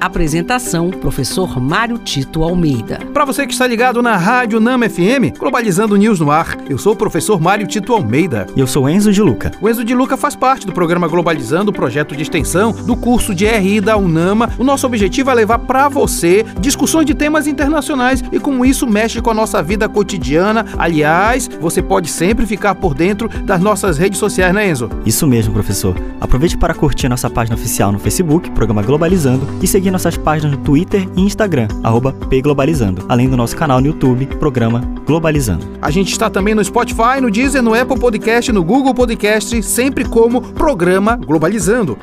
Apresentação: Professor Mário Tito Almeida. Para você que está ligado na Rádio Nama FM, Globalizando News no ar, eu sou o professor Mário Tito Almeida. E eu sou Enzo de Luca. O Enzo de Luca faz parte do programa Globalizando, projeto de extensão do curso de RI da Unama. O nosso objetivo é levar para você discussões de temas internacionais e como isso mexe com a nossa vida cotidiana. Aliás, você pode sempre ficar por dentro das nossas redes sociais, né, Enzo? Isso mesmo, professor. Aproveite para curtir nossa página oficial no Facebook, programa Globalizando, e seguir seguir nossas páginas no Twitter e Instagram, pglobalizando, além do nosso canal no YouTube, programa Globalizando. A gente está também no Spotify, no Deezer, no Apple Podcast, no Google Podcast, sempre como programa Globalizando.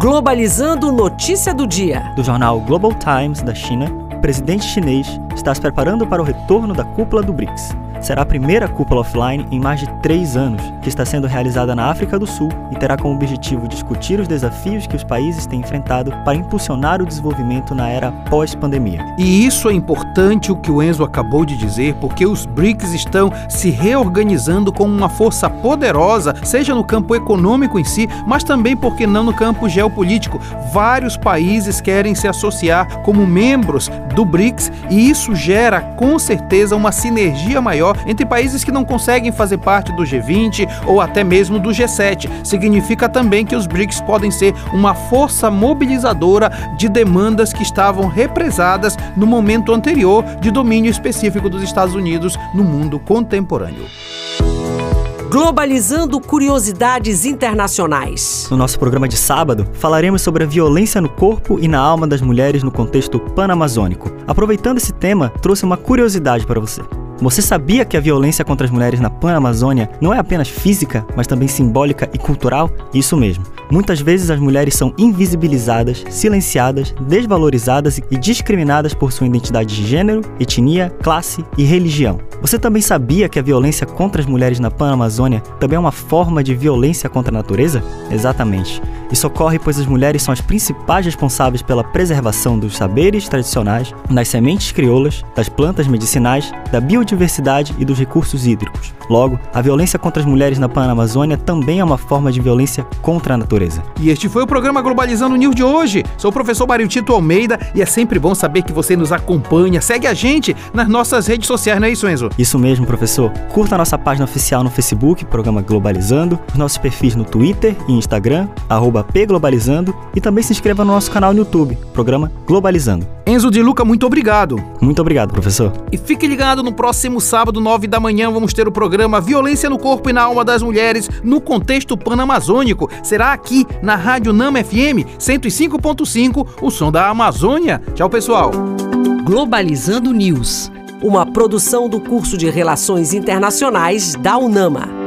Globalizando notícia do dia. Do jornal Global Times da China, o presidente chinês está se preparando para o retorno da cúpula do BRICS será a primeira cúpula offline em mais de três anos, que está sendo realizada na África do Sul e terá como objetivo discutir os desafios que os países têm enfrentado para impulsionar o desenvolvimento na era pós-pandemia. E isso é importante o que o Enzo acabou de dizer, porque os BRICS estão se reorganizando como uma força poderosa, seja no campo econômico em si, mas também, porque não, no campo geopolítico. Vários países querem se associar como membros do BRICS e isso gera com certeza uma sinergia maior maior entre países que não conseguem fazer parte do G20 ou até mesmo do G7. Significa também que os BRICS podem ser uma força mobilizadora de demandas que estavam represadas no momento anterior de domínio específico dos Estados Unidos no mundo contemporâneo. Globalizando curiosidades internacionais. No nosso programa de sábado, falaremos sobre a violência no corpo e na alma das mulheres no contexto panamazônico. Aproveitando esse tema, trouxe uma curiosidade para você. Você sabia que a violência contra as mulheres na Pan-Amazônia não é apenas física, mas também simbólica e cultural? Isso mesmo. Muitas vezes as mulheres são invisibilizadas, silenciadas, desvalorizadas e discriminadas por sua identidade de gênero, etnia, classe e religião. Você também sabia que a violência contra as mulheres na Pan-Amazônia também é uma forma de violência contra a natureza? Exatamente. Isso ocorre pois as mulheres são as principais responsáveis pela preservação dos saberes tradicionais, das sementes crioulas, das plantas medicinais, da biodiversidade e dos recursos hídricos. Logo, a violência contra as mulheres na Panamazônia também é uma forma de violência contra a natureza. E este foi o programa Globalizando News de hoje. Sou o professor Mário Tito Almeida e é sempre bom saber que você nos acompanha. Segue a gente nas nossas redes sociais, não é isso, Enzo? Isso mesmo, professor. Curta a nossa página oficial no Facebook, programa Globalizando, os nossos perfis no Twitter e Instagram, arroba pglobalizando, e também se inscreva no nosso canal no YouTube, programa Globalizando. Enzo de Luca, muito obrigado. Muito obrigado, professor. E fique ligado no próximo sábado, 9 da manhã, vamos ter o programa programa Violência no Corpo e na Alma das Mulheres no contexto panamazônico. Será aqui na Rádio Nama FM 105.5, o som da Amazônia. Tchau, pessoal. Globalizando News, uma produção do curso de Relações Internacionais da UNAMA.